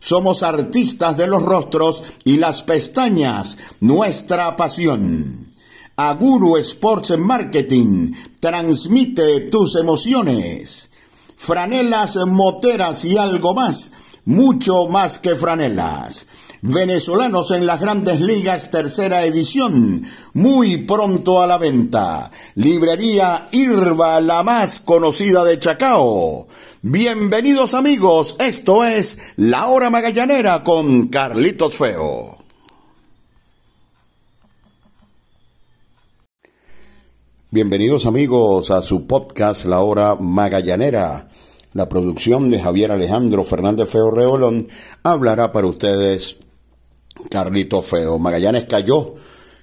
somos artistas de los rostros y las pestañas, nuestra pasión. Aguru Sports Marketing transmite tus emociones. Franelas, moteras y algo más, mucho más que franelas. Venezolanos en las grandes ligas, tercera edición, muy pronto a la venta. Librería Irva, la más conocida de Chacao. Bienvenidos amigos, esto es La Hora Magallanera con Carlitos Feo. Bienvenidos amigos a su podcast La Hora Magallanera. La producción de Javier Alejandro Fernández Feo Reolón hablará para ustedes Carlitos Feo. Magallanes cayó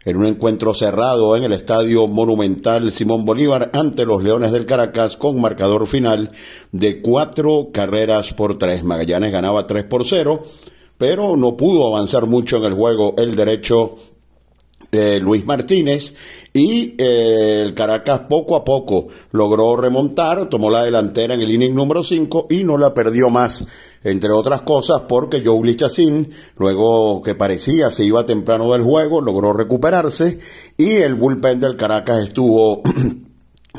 en un encuentro cerrado en el Estadio Monumental Simón Bolívar ante los Leones del Caracas con marcador final de cuatro carreras por tres. Magallanes ganaba tres por cero, pero no pudo avanzar mucho en el juego el derecho Luis Martínez y eh, el Caracas poco a poco logró remontar, tomó la delantera en el inning número 5 y no la perdió más entre otras cosas porque Joe Chacín, luego que parecía se iba temprano del juego, logró recuperarse y el bullpen del Caracas estuvo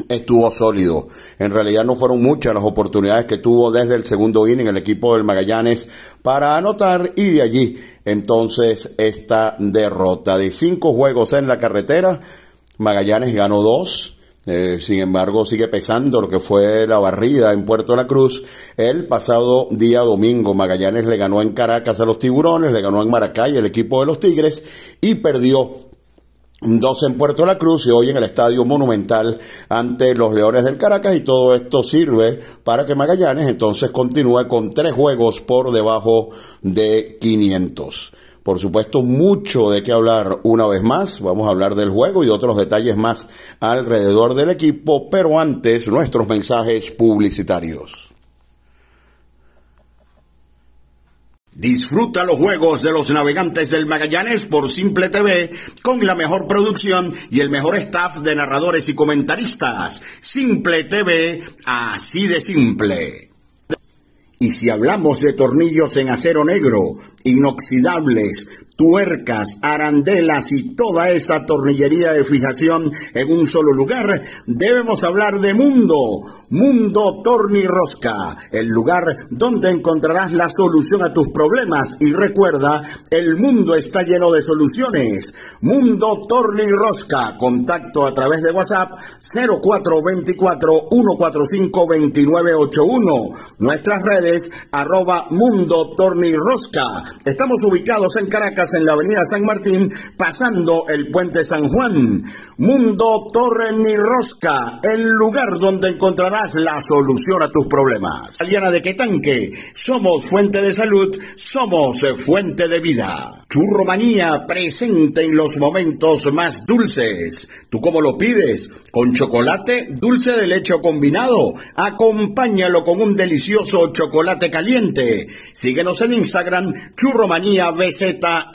estuvo sólido. En realidad no fueron muchas las oportunidades que tuvo desde el segundo inning el equipo del Magallanes para anotar y de allí entonces esta derrota de cinco juegos en la carretera. Magallanes ganó dos, eh, sin embargo, sigue pesando lo que fue la barrida en Puerto La Cruz. El pasado día domingo, Magallanes le ganó en Caracas a los Tiburones, le ganó en Maracay el equipo de los Tigres y perdió dos en Puerto La Cruz y hoy en el Estadio Monumental ante los Leones del Caracas y todo esto sirve para que Magallanes entonces continúe con tres juegos por debajo de 500. Por supuesto, mucho de qué hablar una vez más. Vamos a hablar del juego y otros detalles más alrededor del equipo, pero antes nuestros mensajes publicitarios. Disfruta los juegos de los navegantes del Magallanes por Simple TV con la mejor producción y el mejor staff de narradores y comentaristas. Simple TV, así de simple. Y si hablamos de tornillos en acero negro, inoxidables, tuercas, arandelas y toda esa tornillería de fijación en un solo lugar, debemos hablar de Mundo, Mundo Tornirrosca, el lugar donde encontrarás la solución a tus problemas y recuerda, el mundo está lleno de soluciones. Mundo Tornirrosca, contacto a través de WhatsApp 0424 145 2981, nuestras redes arroba Mundo Tornirrosca. Estamos ubicados en Caracas En la Avenida San Martín, pasando el Puente San Juan. Mundo Torre Ni Rosca, el lugar donde encontrarás la solución a tus problemas. Aliana de Quetanque, somos fuente de salud, somos fuente de vida. Churromanía presente en los momentos más dulces. ¿Tú cómo lo pides? ¿Con chocolate, dulce de leche o combinado? Acompáñalo con un delicioso chocolate caliente. Síguenos en Instagram, Churromanía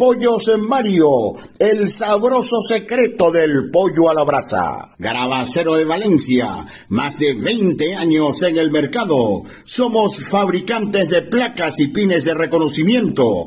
Pollos Mario, el sabroso secreto del pollo a la brasa. Grabacero de Valencia, más de 20 años en el mercado. Somos fabricantes de placas y pines de reconocimiento,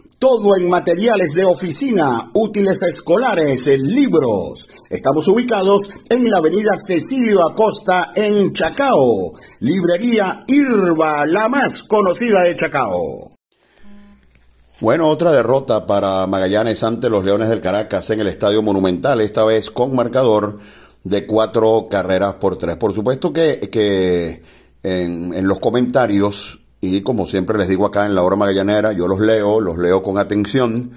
Todo en materiales de oficina, útiles escolares, libros. Estamos ubicados en la avenida Cecilio Acosta en Chacao. Librería Irba, la más conocida de Chacao. Bueno, otra derrota para Magallanes ante los Leones del Caracas en el Estadio Monumental, esta vez con marcador de cuatro carreras por tres. Por supuesto que, en los comentarios y como siempre les digo acá en la hora magallanera, yo los leo, los leo con atención,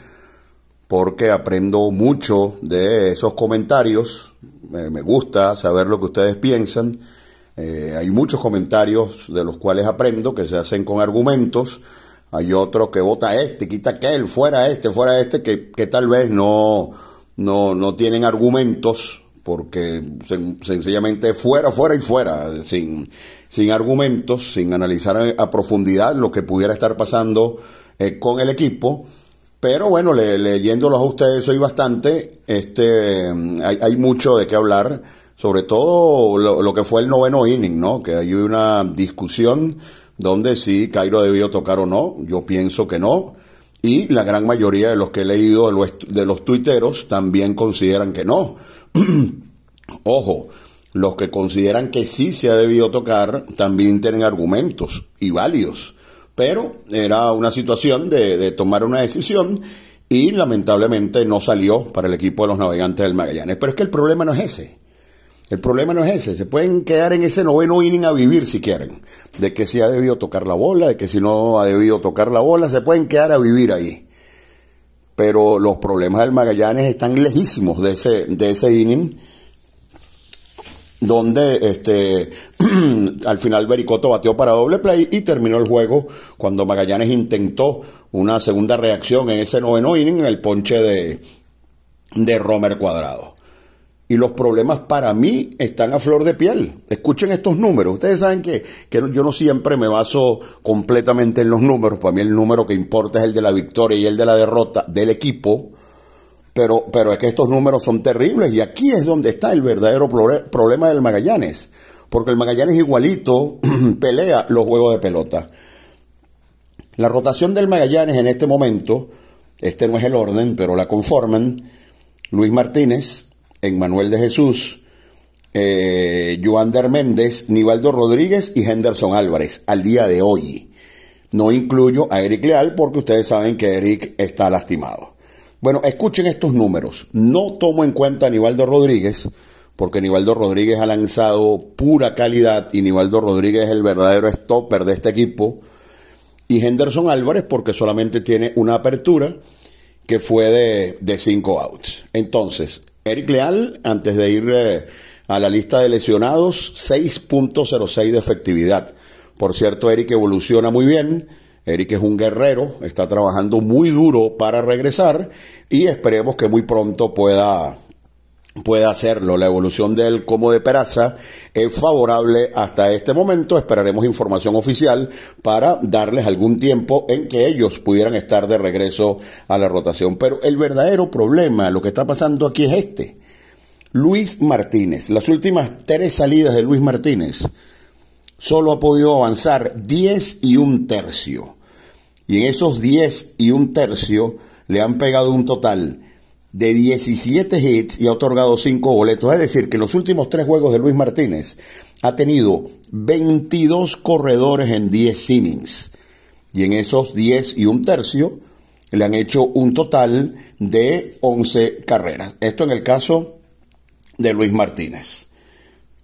porque aprendo mucho de esos comentarios. me gusta saber lo que ustedes piensan. Eh, hay muchos comentarios de los cuales aprendo que se hacen con argumentos. Hay otro que vota este, quita aquel, fuera este, fuera este, que, que tal vez no, no, no tienen argumentos porque sencillamente fuera, fuera y fuera, sin, sin argumentos, sin analizar a, profundidad lo que pudiera estar pasando eh, con el equipo. Pero bueno, leyéndolos a ustedes soy bastante, este, hay, hay mucho de qué hablar, sobre todo lo, lo, que fue el noveno inning, ¿no? Que hay una discusión donde si Cairo debió tocar o no, yo pienso que no. Y la gran mayoría de los que he leído de los, de los tuiteros también consideran que no. Ojo, los que consideran que sí se ha debido tocar también tienen argumentos y válidos. Pero era una situación de, de tomar una decisión y lamentablemente no salió para el equipo de los navegantes del Magallanes. Pero es que el problema no es ese. El problema no es ese. Se pueden quedar en ese noveno inning a vivir si quieren. De que si ha debido tocar la bola, de que si no ha debido tocar la bola, se pueden quedar a vivir ahí. Pero los problemas del Magallanes están lejísimos de ese, de ese inning donde este al final Bericoto batió para doble play y terminó el juego cuando Magallanes intentó una segunda reacción en ese noveno inning en el ponche de, de Romer Cuadrado. Y los problemas para mí están a flor de piel. Escuchen estos números. Ustedes saben que, que yo no siempre me baso completamente en los números. Para mí el número que importa es el de la victoria y el de la derrota del equipo pero, pero es que estos números son terribles y aquí es donde está el verdadero problema del Magallanes. Porque el Magallanes igualito pelea los juegos de pelota. La rotación del Magallanes en este momento, este no es el orden, pero la conforman Luis Martínez, Emmanuel de Jesús, eh, Joander Méndez, Nivaldo Rodríguez y Henderson Álvarez al día de hoy. No incluyo a Eric Leal porque ustedes saben que Eric está lastimado. Bueno, escuchen estos números. No tomo en cuenta a Nivaldo Rodríguez, porque Nivaldo Rodríguez ha lanzado pura calidad y Nivaldo Rodríguez es el verdadero stopper de este equipo. Y Henderson Álvarez, porque solamente tiene una apertura que fue de, de cinco outs. Entonces, Eric Leal, antes de ir eh, a la lista de lesionados, 6.06 de efectividad. Por cierto, Eric evoluciona muy bien Eric es un guerrero, está trabajando muy duro para regresar y esperemos que muy pronto pueda, pueda hacerlo. La evolución de él como de Peraza es favorable hasta este momento. Esperaremos información oficial para darles algún tiempo en que ellos pudieran estar de regreso a la rotación. Pero el verdadero problema, lo que está pasando aquí es este. Luis Martínez, las últimas tres salidas de Luis Martínez solo ha podido avanzar 10 y un tercio. Y en esos 10 y un tercio le han pegado un total de 17 hits y ha otorgado 5 boletos. Es decir, que en los últimos tres juegos de Luis Martínez ha tenido 22 corredores en 10 innings. Y en esos 10 y un tercio le han hecho un total de 11 carreras. Esto en el caso de Luis Martínez.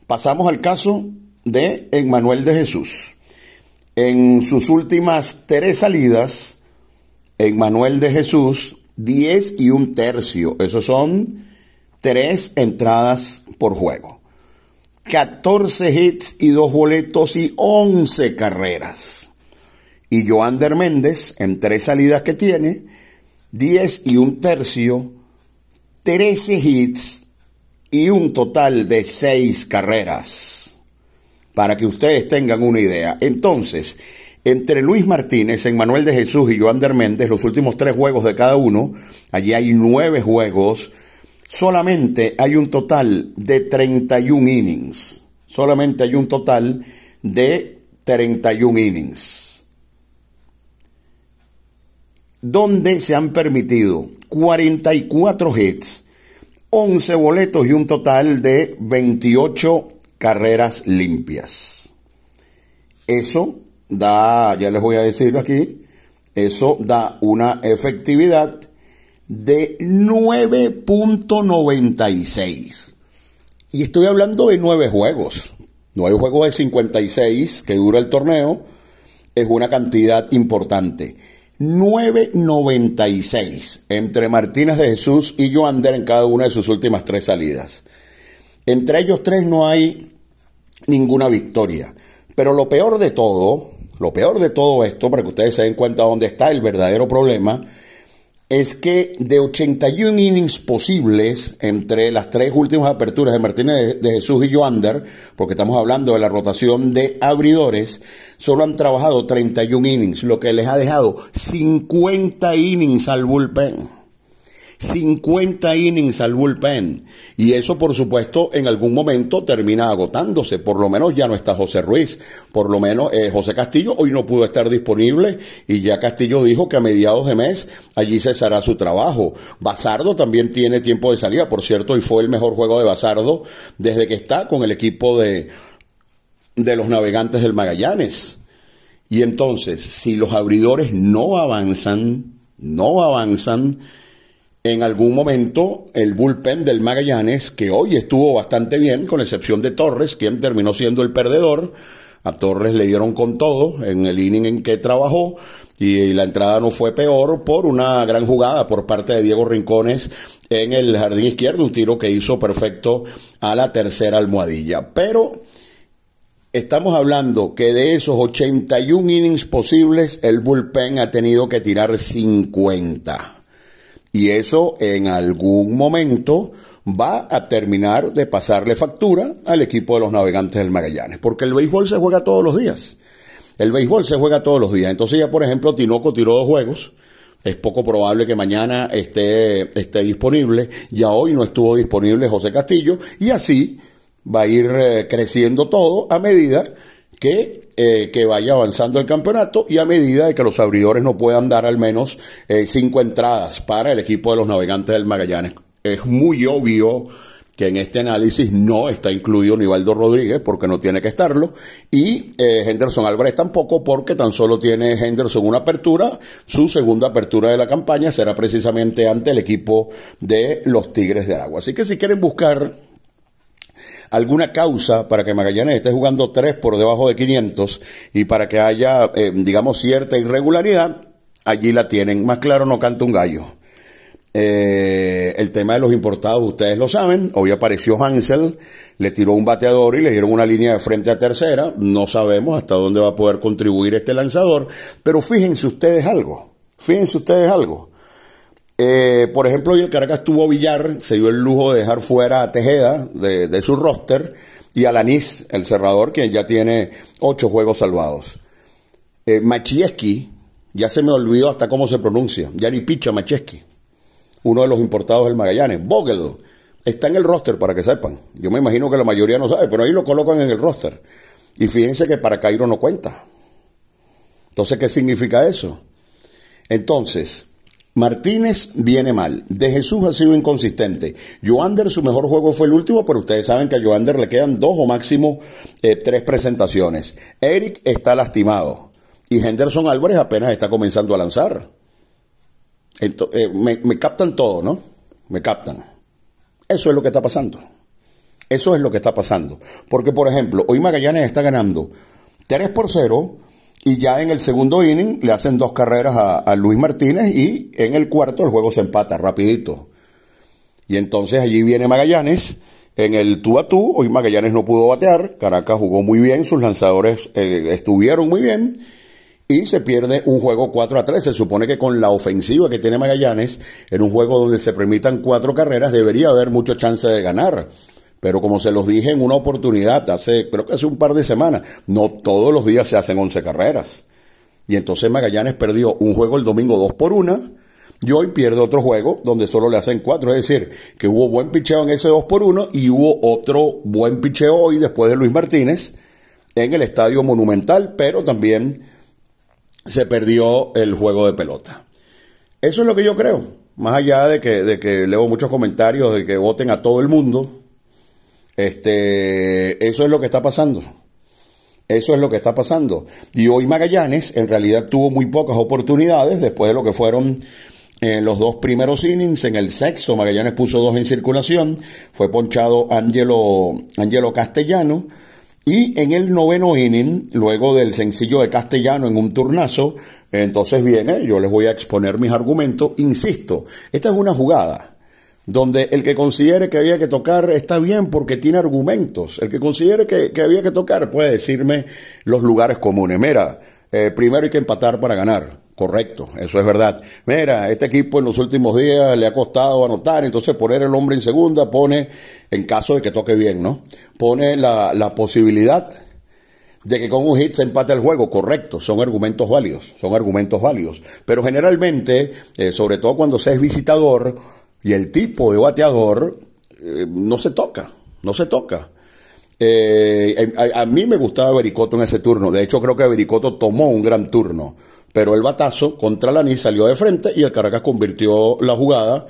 Pasamos al caso de Emmanuel de Jesús. En sus últimas tres salidas, Emmanuel de Jesús, 10 y un tercio. Esos son tres entradas por juego. 14 hits y dos boletos y 11 carreras. Y Joander Méndez, en tres salidas que tiene, 10 y un tercio, 13 hits y un total de 6 carreras para que ustedes tengan una idea. Entonces, entre Luis Martínez, Manuel de Jesús y Joander Méndez, los últimos tres juegos de cada uno, allí hay nueve juegos, solamente hay un total de 31 innings. Solamente hay un total de 31 innings. Donde se han permitido 44 hits, 11 boletos y un total de 28 carreras limpias. Eso da, ya les voy a decir aquí, eso da una efectividad de 9.96. Y estoy hablando de nueve juegos. Nueve juegos de 56 que dura el torneo es una cantidad importante. 9.96 entre Martínez de Jesús y Joander en cada una de sus últimas tres salidas. Entre ellos tres no hay ninguna victoria. Pero lo peor de todo, lo peor de todo esto, para que ustedes se den cuenta dónde está el verdadero problema, es que de 81 innings posibles entre las tres últimas aperturas de Martínez de, Jesús y Joander, porque estamos hablando de la rotación de abridores, solo han trabajado 31 innings, lo que les ha dejado 50 innings al bullpen. 50 innings al bullpen. Y eso, por supuesto, en algún momento termina agotándose. Por lo menos ya no está José Ruiz. Por lo menos eh, José Castillo hoy no pudo estar disponible y ya Castillo dijo que a mediados de mes allí cesará su trabajo. Basardo también tiene tiempo de salida. Por cierto, y fue el mejor juego de Basardo desde que está con el equipo de, de los navegantes del Magallanes. Y entonces, si los abridores no avanzan, no avanzan, en algún momento el bullpen del Magallanes, que hoy estuvo bastante bien, con excepción de Torres, quien terminó siendo el perdedor, a Torres le dieron con todo en el inning en que trabajó y la entrada no fue peor por una gran jugada por parte de Diego Rincones en el jardín izquierdo, un tiro que hizo perfecto a la tercera almohadilla. Pero estamos hablando que de esos 81 innings posibles, el bullpen ha tenido que tirar 50. Y eso en algún momento va a terminar de pasarle factura al equipo de los navegantes del Magallanes, porque el béisbol se juega todos los días. El béisbol se juega todos los días. Entonces ya, por ejemplo, Tinoco tiró dos juegos. Es poco probable que mañana esté, esté disponible. Ya hoy no estuvo disponible José Castillo. Y así va a ir eh, creciendo todo a medida que, eh, que vaya avanzando el campeonato y a medida de que los abridores no puedan dar al menos eh, cinco entradas para el equipo de los navegantes del Magallanes. Es muy obvio que en este análisis no está incluido Nivaldo Rodríguez porque no tiene que estarlo y eh, Henderson Álvarez tampoco porque tan solo tiene Henderson una apertura, su segunda apertura de la campaña será precisamente ante el equipo de los Tigres de Agua. Así que si quieren buscar alguna causa para que Magallanes esté jugando tres por debajo de 500 y para que haya, eh, digamos, cierta irregularidad, allí la tienen. Más claro no canta un gallo. Eh, el tema de los importados, ustedes lo saben, hoy apareció Hansel, le tiró un bateador y le dieron una línea de frente a tercera, no sabemos hasta dónde va a poder contribuir este lanzador, pero fíjense ustedes algo, fíjense ustedes algo. Eh, por ejemplo, hoy el Caracas tuvo Villar, se dio el lujo de dejar fuera a Tejeda de, su roster y a Lanis, el cerrador, quien ya tiene ocho juegos salvados. Eh, Machieski, ya se me olvidó hasta cómo se pronuncia, ya ni picha Machieski uno de los importados del Magallanes, Vogel, está en el roster para que sepan. Yo me imagino que la mayoría no sabe, pero ahí lo colocan en el roster. Y fíjense que para Cairo no cuenta. Entonces, ¿qué significa eso? Entonces, Martínez viene mal. De Jesús ha sido inconsistente. Joander, su mejor juego fue el último, pero ustedes saben que a Joander le quedan dos o máximo eh, tres presentaciones. Eric está lastimado. Y Henderson Álvarez apenas está comenzando a lanzar. Eh, me, captan todo, ¿no? Me captan. Eso es lo que está pasando. Eso es lo que está pasando. Porque, por ejemplo, hoy Magallanes está ganando 3 por 0 y ya en el segundo inning le hacen dos carreras a, Luis Martínez y en el cuarto el juego se empata rapidito. Y entonces allí viene Magallanes en el tú a tú. Hoy Magallanes no pudo batear. Caracas jugó muy bien, sus lanzadores eh, estuvieron muy bien y se pierde un juego 4 a 3. Se supone que con la ofensiva que tiene Magallanes, en un juego donde se permitan cuatro carreras, debería haber mucha chance de ganar. Pero como se los dije en una oportunidad, hace, creo que hace un par de semanas, no todos los días se hacen 11 carreras. Y entonces Magallanes perdió un juego el domingo 2 por 1 y hoy pierde otro juego donde solo le hacen 4. Es decir, que hubo buen picheo en ese 2 por 1 y hubo otro buen picheo hoy después de Luis Martínez en el Estadio Monumental, pero también se perdió el juego de pelota. Eso es lo que yo creo. Más allá de que, de que leo muchos comentarios de que voten a todo el mundo, este, eso es lo que está pasando. Eso es lo que está pasando. Y hoy Magallanes en realidad tuvo muy pocas oportunidades después de lo que fueron en los dos primeros innings. En el sexto Magallanes puso dos en circulación. Fue ponchado Angelo, Angelo Castellano. Y en el noveno inning, luego del sencillo de Castellano en un turnazo, entonces viene, yo les voy a exponer mis argumentos. Insisto, esta es una jugada donde el que considere que había que tocar está bien porque tiene argumentos. El que considere que, había que tocar puede decirme los lugares comunes. Mira, eh, primero hay que empatar para ganar. Correcto, eso es verdad. Mira, este equipo en los últimos días le ha costado anotar, entonces poner el hombre en segunda pone, en caso de que toque bien, ¿no? Pone la, posibilidad de que con un hit se empate el juego, correcto, son argumentos válidos, son argumentos válidos. Pero generalmente, eh, sobre todo cuando se es visitador, Y el tipo de bateador eh, no se toca, no se toca. Eh, a, mí me gustaba Bericoto en ese turno. De hecho, creo que Bericoto tomó un gran turno. Pero el batazo contra Laní salió de frente y el Caracas convirtió la jugada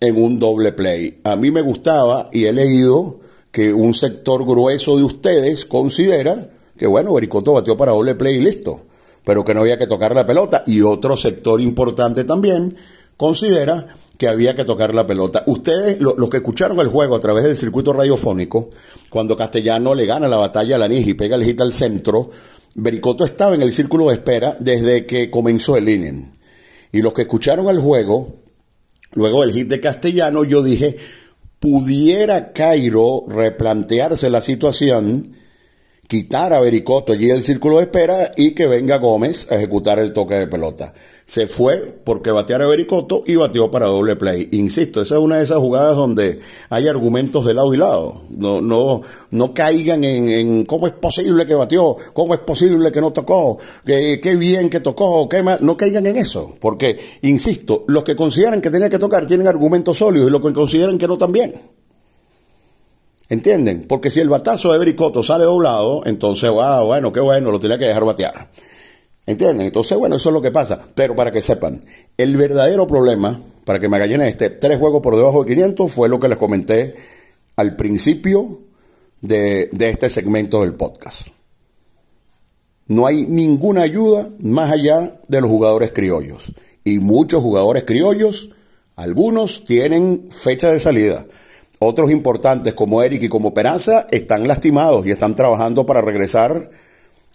en un doble play. A mí me gustaba y he leído que un sector grueso de ustedes considera que, bueno, Bericoto batió para doble play y listo, pero que no había que tocar la pelota. Y otro sector importante también considera que había que tocar la pelota. Ustedes, los que escucharon el juego a través del circuito radiofónico, cuando Castellano le gana la batalla a Lanis y pega el hit al centro, Bericoto estaba en el círculo de espera desde que comenzó el inning. Y los que escucharon el juego, luego del hit de Castellano, yo dije, pudiera Cairo replantearse la situación, quitar a Bericoto allí del círculo de espera y que venga Gómez a ejecutar el toque de pelota se fue porque bateara Bericoto y bateó para doble play. Insisto, esa es una de esas jugadas donde hay argumentos de lado y lado. No, no, no caigan en, cómo es posible que bateó, cómo es posible que no tocó, qué bien que tocó, qué mal. No caigan en eso. Porque, insisto, los que consideran que tenía que tocar tienen argumentos sólidos y los que consideran que no también. ¿Entienden? Porque si el batazo de Bericoto sale doblado, entonces, ah, bueno, qué bueno, lo tenía que dejar batear. ¿Entienden? Entonces, bueno, eso es lo que pasa. Pero para que sepan, el verdadero problema, para que Magallanes esté tres juegos por debajo de 500, fue lo que les comenté al principio de, este segmento del podcast. No hay ninguna ayuda más allá de los jugadores criollos. Y muchos jugadores criollos, algunos tienen fecha de salida. Otros importantes como Eric y como Peraza están lastimados y están trabajando para regresar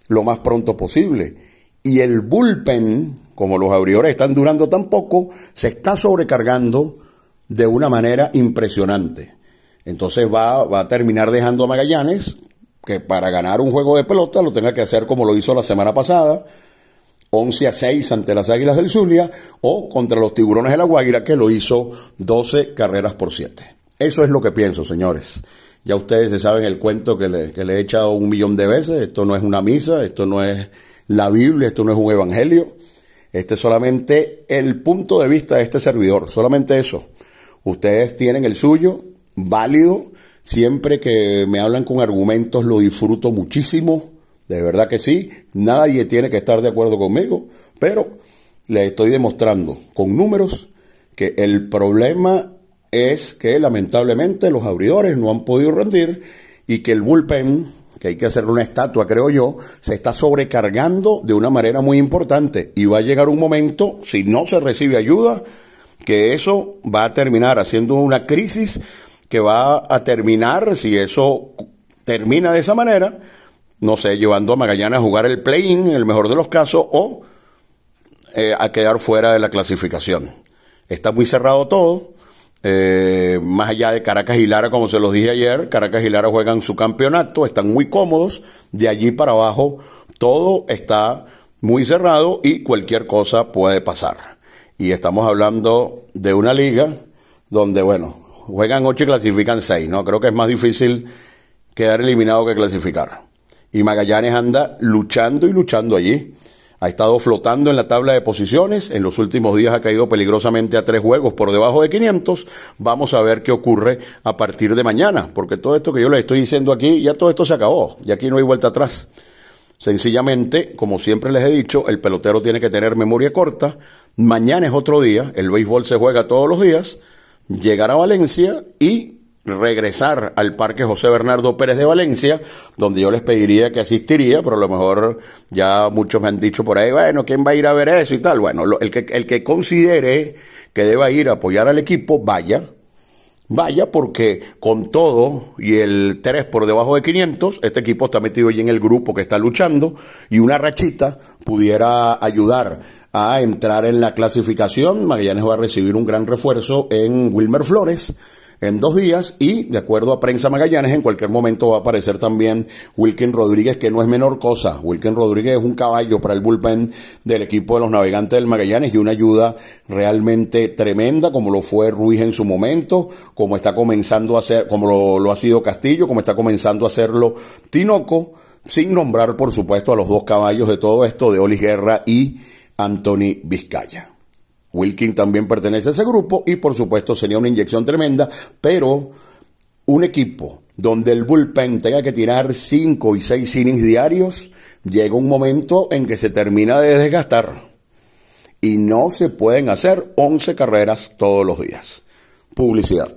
lo más pronto posible y el bullpen, como los abridores están durando tan poco, se está sobrecargando de una manera impresionante. Entonces va, va a terminar dejando a Magallanes, que para ganar un juego de pelota lo tenga que hacer como lo hizo la semana pasada, 11 a 6 ante las Águilas del Zulia, o contra los Tiburones de la Guaira, que lo hizo 12 carreras por 7. Eso es lo que pienso, señores. Ya ustedes se saben el cuento que le, que le he echado un millón de veces. Esto no es una misa, esto no es la Biblia, esto no es un evangelio, este es solamente el punto de vista de este servidor, solamente eso. Ustedes tienen el suyo, válido, siempre que me hablan con argumentos lo disfruto muchísimo, de verdad que sí, nadie tiene que estar de acuerdo conmigo, pero les estoy demostrando con números que el problema es que lamentablemente los abridores no han podido rendir y que el bullpen que hay que hacerle una estatua, creo yo, se está sobrecargando de una manera muy importante y va a llegar un momento, si no se recibe ayuda, que eso va a terminar haciendo una crisis que va a terminar, si eso termina de esa manera, no sé, llevando a Magallanes a jugar el play-in, en el mejor de los casos, o eh, a quedar fuera de la clasificación. Está muy cerrado todo. Eh, más allá de Caracas y Lara, como se los dije ayer, Caracas y Lara juegan su campeonato, están muy cómodos, de allí para abajo todo está muy cerrado y cualquier cosa puede pasar. Y estamos hablando de una liga donde, bueno, juegan ocho y clasifican seis, ¿no? Creo que es más difícil quedar eliminado que clasificar. Y Magallanes anda luchando y luchando allí ha estado flotando en la tabla de posiciones, en los últimos días ha caído peligrosamente a tres juegos por debajo de 500, vamos a ver qué ocurre a partir de mañana, porque todo esto que yo les estoy diciendo aquí, ya todo esto se acabó, y aquí no hay vuelta atrás. Sencillamente, como siempre les he dicho, el pelotero tiene que tener memoria corta, mañana es otro día, el béisbol se juega todos los días, llegar a Valencia y regresar al Parque José Bernardo Pérez de Valencia, donde yo les pediría que asistiría, pero a lo mejor ya muchos me han dicho por ahí, bueno, ¿quién va a ir a ver eso y tal? Bueno, el, que, el que considere que deba ir a apoyar al equipo, vaya, vaya porque con todo y el 3 por debajo de 500, este equipo está metido allí en el grupo que está luchando y una rachita pudiera ayudar a entrar en la clasificación. Magallanes va a recibir un gran refuerzo en Wilmer Flores en dos días y, de acuerdo a Prensa Magallanes, en cualquier momento va a aparecer también Wilkin Rodríguez, que no es menor cosa. Wilkin Rodríguez es un caballo para el bullpen del equipo de los navegantes del Magallanes y una ayuda realmente tremenda, como lo fue Ruiz en su momento, como está comenzando a hacer, como lo, ha sido Castillo, como está comenzando a hacerlo Tinoco, sin nombrar, por supuesto, a los dos caballos de todo esto, de Oli Guerra y Anthony Vizcaya. Wilkin también pertenece a ese grupo y por supuesto sería una inyección tremenda, pero un equipo donde el bullpen tenga que tirar 5 y 6 innings diarios, llega un momento en que se termina de desgastar y no se pueden hacer 11 carreras todos los días. Publicidad.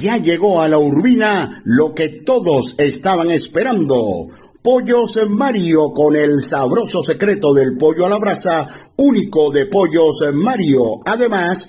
Ya llegó a la Urbina lo que todos estaban esperando Pollos Mario con el sabroso secreto del pollo a la brasa, único de Pollos Mario. Además,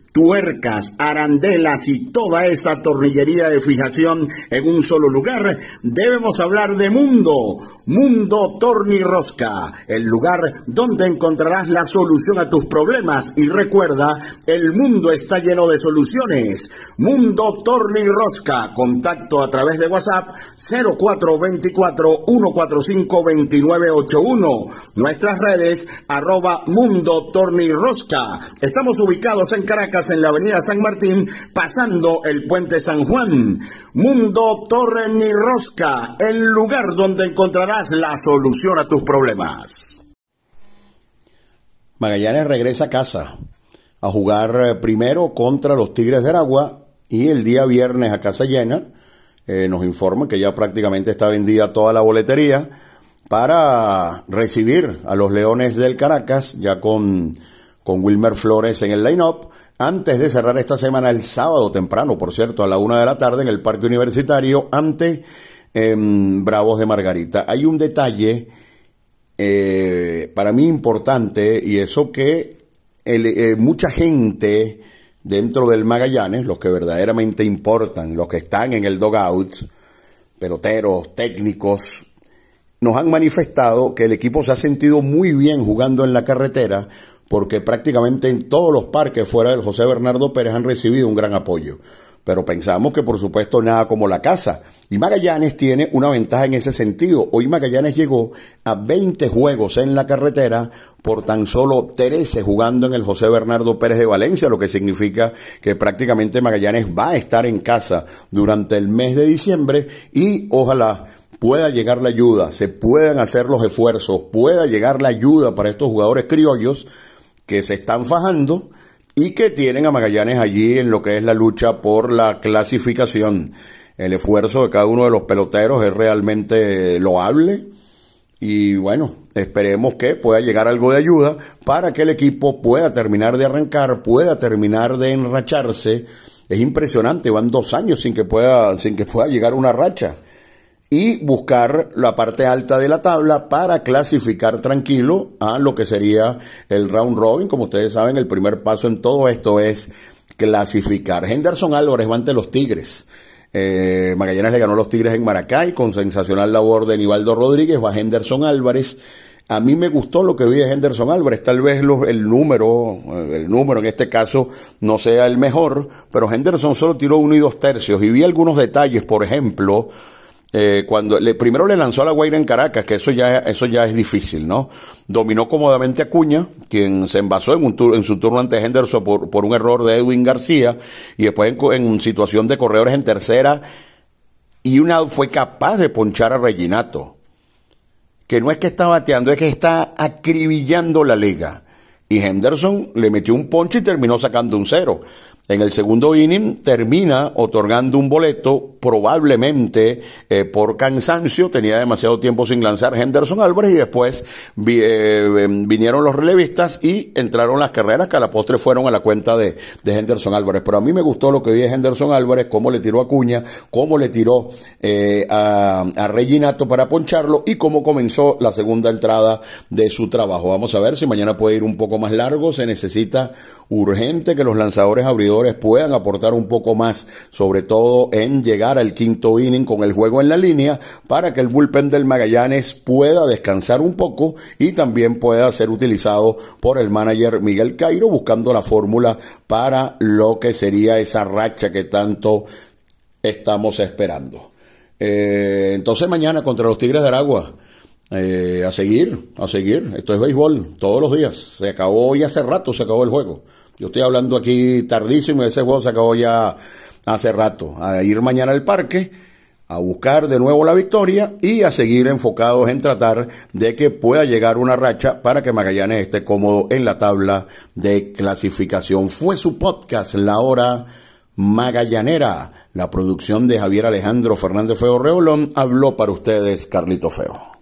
tuercas, arandelas y toda esa tornillería de fijación en un solo lugar, debemos hablar de Mundo, Mundo Torni Rosca, el lugar donde encontrarás la solución a tus problemas y recuerda, el mundo está lleno de soluciones. Mundo Torni Rosca, contacto a través de WhatsApp 0424 145 2981, nuestras redes arroba Mundo Torni Rosca. Estamos ubicados en Caracas en la avenida San Martín, pasando el puente San Juan. Mundo Torre Ni Rosca, el lugar donde encontrarás la solución a tus problemas. Magallanes regresa a casa a jugar eh, primero contra los Tigres de Aragua y el día viernes a casa llena. Eh, nos informan que ya prácticamente está vendida toda la boletería para recibir a los Leones del Caracas, ya con, con Wilmer Flores en el line-up, antes de cerrar esta semana el sábado temprano, por cierto, a la una de la tarde en el Parque Universitario, ante em, Bravos de Margarita. Hay un detalle eh, para mí importante y eso que eh, mucha gente dentro del Magallanes, los que verdaderamente importan, los que están en el dogout, peloteros, técnicos, nos han manifestado que el equipo se ha sentido muy bien jugando en la carretera porque prácticamente en todos los parques fuera del José Bernardo Pérez han recibido un gran apoyo. Pero pensamos que por supuesto nada como la casa. Y Magallanes tiene una ventaja en ese sentido. Hoy Magallanes llegó a 20 juegos en la carretera por tan solo 13 jugando en el José Bernardo Pérez de Valencia, lo que significa que prácticamente Magallanes va a estar en casa durante el mes de diciembre y ojalá pueda llegar la ayuda, se puedan hacer los esfuerzos, pueda llegar la ayuda para estos jugadores criollos que se están fajando y que tienen a Magallanes allí en lo que es la lucha por la clasificación. El esfuerzo de cada uno de los peloteros es realmente loable y bueno, esperemos que pueda llegar algo de ayuda para que el equipo pueda terminar de arrancar, pueda terminar de enracharse. Es impresionante, van dos años sin que pueda, sin que pueda llegar una racha y buscar la parte alta de la tabla para clasificar tranquilo a lo que sería el round robin. Como ustedes saben, el primer paso en todo esto es clasificar. Henderson Álvarez va ante los Tigres. Eh, Magallanes le ganó los Tigres en Maracay con sensacional labor de Nivaldo Rodríguez. Va Henderson Álvarez. A mí me gustó lo que vi de Henderson Álvarez. Tal vez el número, el número en este caso no sea el mejor, pero Henderson solo tiró uno y dos tercios. Y vi algunos detalles, por ejemplo, eh, cuando le, primero le lanzó a la Guaira en Caracas, que eso ya, eso ya es difícil, ¿no? Dominó cómodamente a Cuña, quien se envasó en, un en su turno ante Henderson por, por, un error de Edwin García, y después en, en situación de corredores en tercera, y una fue capaz de ponchar a Reginato, que no es que está bateando, es que está acribillando la liga. Y Henderson le metió un ponche y terminó sacando un cero. En el segundo inning termina otorgando un boleto, probablemente eh, por cansancio, tenía demasiado tiempo sin lanzar Henderson Álvarez y después eh, vinieron los relevistas y entraron las carreras que a la postre fueron a la cuenta de, Henderson Álvarez. Pero a mí me gustó lo que vi de Henderson Álvarez, cómo le tiró a Cuña, cómo le tiró eh, a, a Reginato para poncharlo y cómo comenzó la segunda entrada de su trabajo. Vamos a ver si mañana puede ir un poco más largo, se necesita urgente que los lanzadores abridores puedan aportar un poco más, sobre todo en llegar al quinto inning con el juego en la línea, para que el bullpen del Magallanes pueda descansar un poco y también pueda ser utilizado por el manager Miguel Cairo, buscando la fórmula para lo que sería esa racha que tanto estamos esperando. Eh, entonces mañana contra los Tigres de Aragua. Eh, a seguir, a seguir. Esto es béisbol todos los días. Se acabó y hace rato se acabó el juego. Yo estoy hablando aquí tardísimo y ese juego se acabó ya hace rato. A ir mañana al parque, a buscar de nuevo la victoria y a seguir enfocados en tratar de que pueda llegar una racha para que Magallanes esté cómodo en la tabla de clasificación. Fue su podcast, La Hora Magallanera. La producción de Javier Alejandro Fernández Feo Reolón habló para ustedes Carlito Feo.